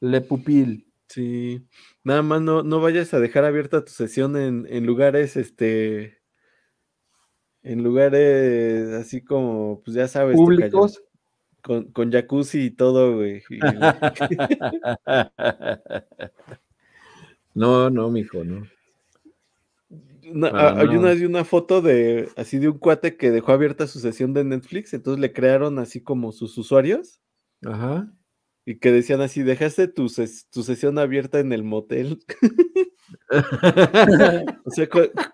Speaker 1: Le Pupil.
Speaker 3: Sí. Nada más no, no vayas a dejar abierta tu sesión en, lugares, este, en lugares así como, pues ya sabes.
Speaker 1: Públicos.
Speaker 3: Con, con jacuzzi y todo, güey.
Speaker 1: No, no, mijo, no.
Speaker 3: Ah, hay una, una foto de así de un cuate que dejó abierta su sesión de Netflix, entonces le crearon así como sus usuarios.
Speaker 1: Ajá.
Speaker 3: Y que decían así, dejaste tu, tu sesión abierta en el motel. o sea,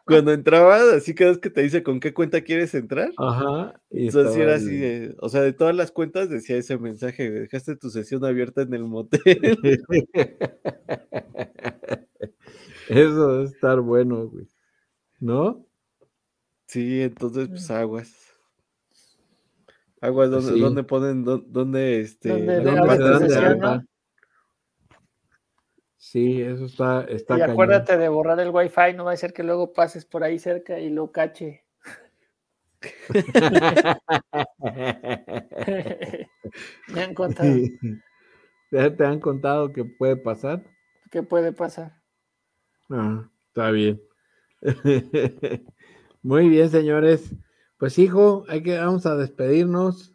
Speaker 3: cuando entrabas, así cada vez que te dice con qué cuenta quieres entrar.
Speaker 1: Ajá.
Speaker 3: Y Entonces era así, o sea, de todas las cuentas decía ese mensaje, dejaste tu sesión abierta en el motel.
Speaker 1: Eso debe estar bueno, güey. ¿No?
Speaker 3: Sí, entonces, pues aguas. Aguas, ¿dónde, ¿dónde ponen, dónde, este,
Speaker 2: ¿Dónde,
Speaker 1: Sí, eso está, está
Speaker 2: Y acuérdate de borrar el wifi, no va a ser que luego pases por ahí cerca y lo cache. Me han contado.
Speaker 1: ¿Te han contado que puede pasar?
Speaker 2: ¿Qué puede pasar?
Speaker 1: Ah, está bien. Muy bien, señores. Pues hijo, hay que, vamos a despedirnos.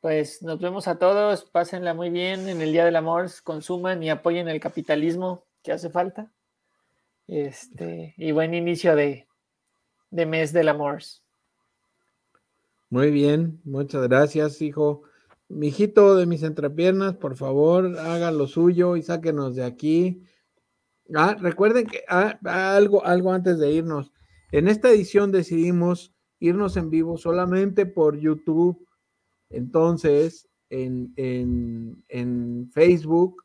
Speaker 2: Pues nos vemos a todos, pásenla muy bien en el Día del Amor, consuman y apoyen el capitalismo que hace falta. Este, y buen inicio de, de mes del amor.
Speaker 1: Muy bien, muchas gracias, hijo. Mijito de mis entrepiernas, por favor, haga lo suyo y sáquenos de aquí. Ah, recuerden que ah, algo, algo antes de irnos. En esta edición decidimos irnos en vivo solamente por YouTube. Entonces, en, en, Facebook,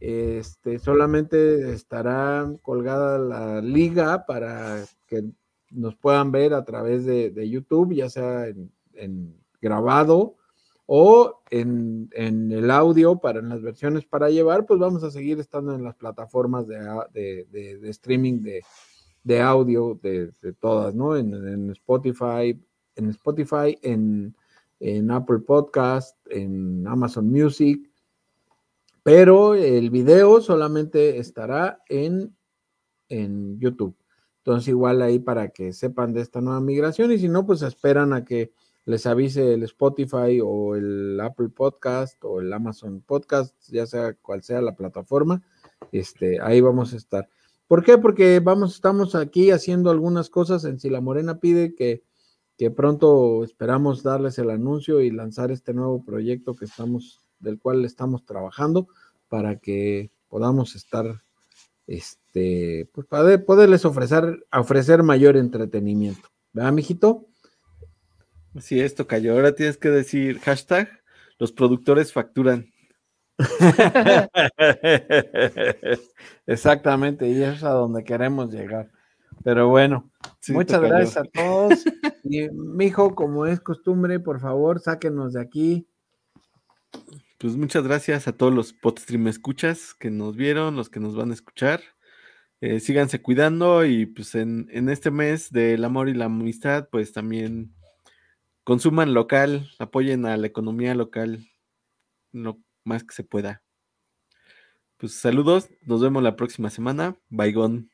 Speaker 1: este, solamente estará colgada la liga para que nos puedan ver a través de, YouTube, ya sea en, grabado o en, el audio para en las versiones para llevar, pues vamos a seguir estando en las plataformas de, de, streaming de, audio de, todas, ¿no? En, Spotify, en Spotify, en, en Apple Podcast, en Amazon Music, pero el video solamente estará en, en YouTube. Entonces, igual ahí para que sepan de esta nueva migración y si no, pues esperan a que les avise el Spotify o el Apple Podcast o el Amazon Podcast, ya sea cual sea la plataforma, este, ahí vamos a estar. ¿Por qué? Porque vamos, estamos aquí haciendo algunas cosas en Si la Morena pide que, que pronto esperamos darles el anuncio y lanzar este nuevo proyecto que estamos, del cual estamos trabajando para que podamos estar, este, pues para poderles ofrecer, ofrecer mayor entretenimiento. ¿Verdad, mijito?
Speaker 3: Sí, esto cayó. Ahora tienes que decir hashtag, los productores facturan.
Speaker 1: Exactamente, y es a donde queremos llegar. Pero bueno, muchas gracias a todos. Y mijo, como es costumbre, por favor, sáquenos de aquí.
Speaker 3: Pues muchas gracias a todos los podstream escuchas que nos vieron, los que nos van a escuchar. Eh, síganse cuidando y pues en, en este mes del amor y la amistad, pues también consuman local, apoyen a la economía local lo más que se pueda. Pues saludos, nos vemos la próxima semana. Bye,